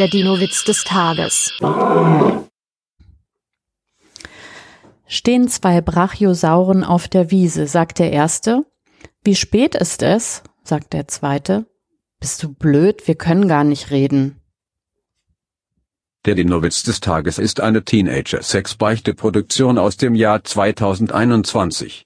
Der Dino-Witz des Tages. Stehen zwei Brachiosauren auf der Wiese, sagt der erste. Wie spät ist es? sagt der zweite. Bist du blöd? Wir können gar nicht reden. Der Dino-Witz des Tages ist eine Teenager-Sex-Beichte-Produktion aus dem Jahr 2021.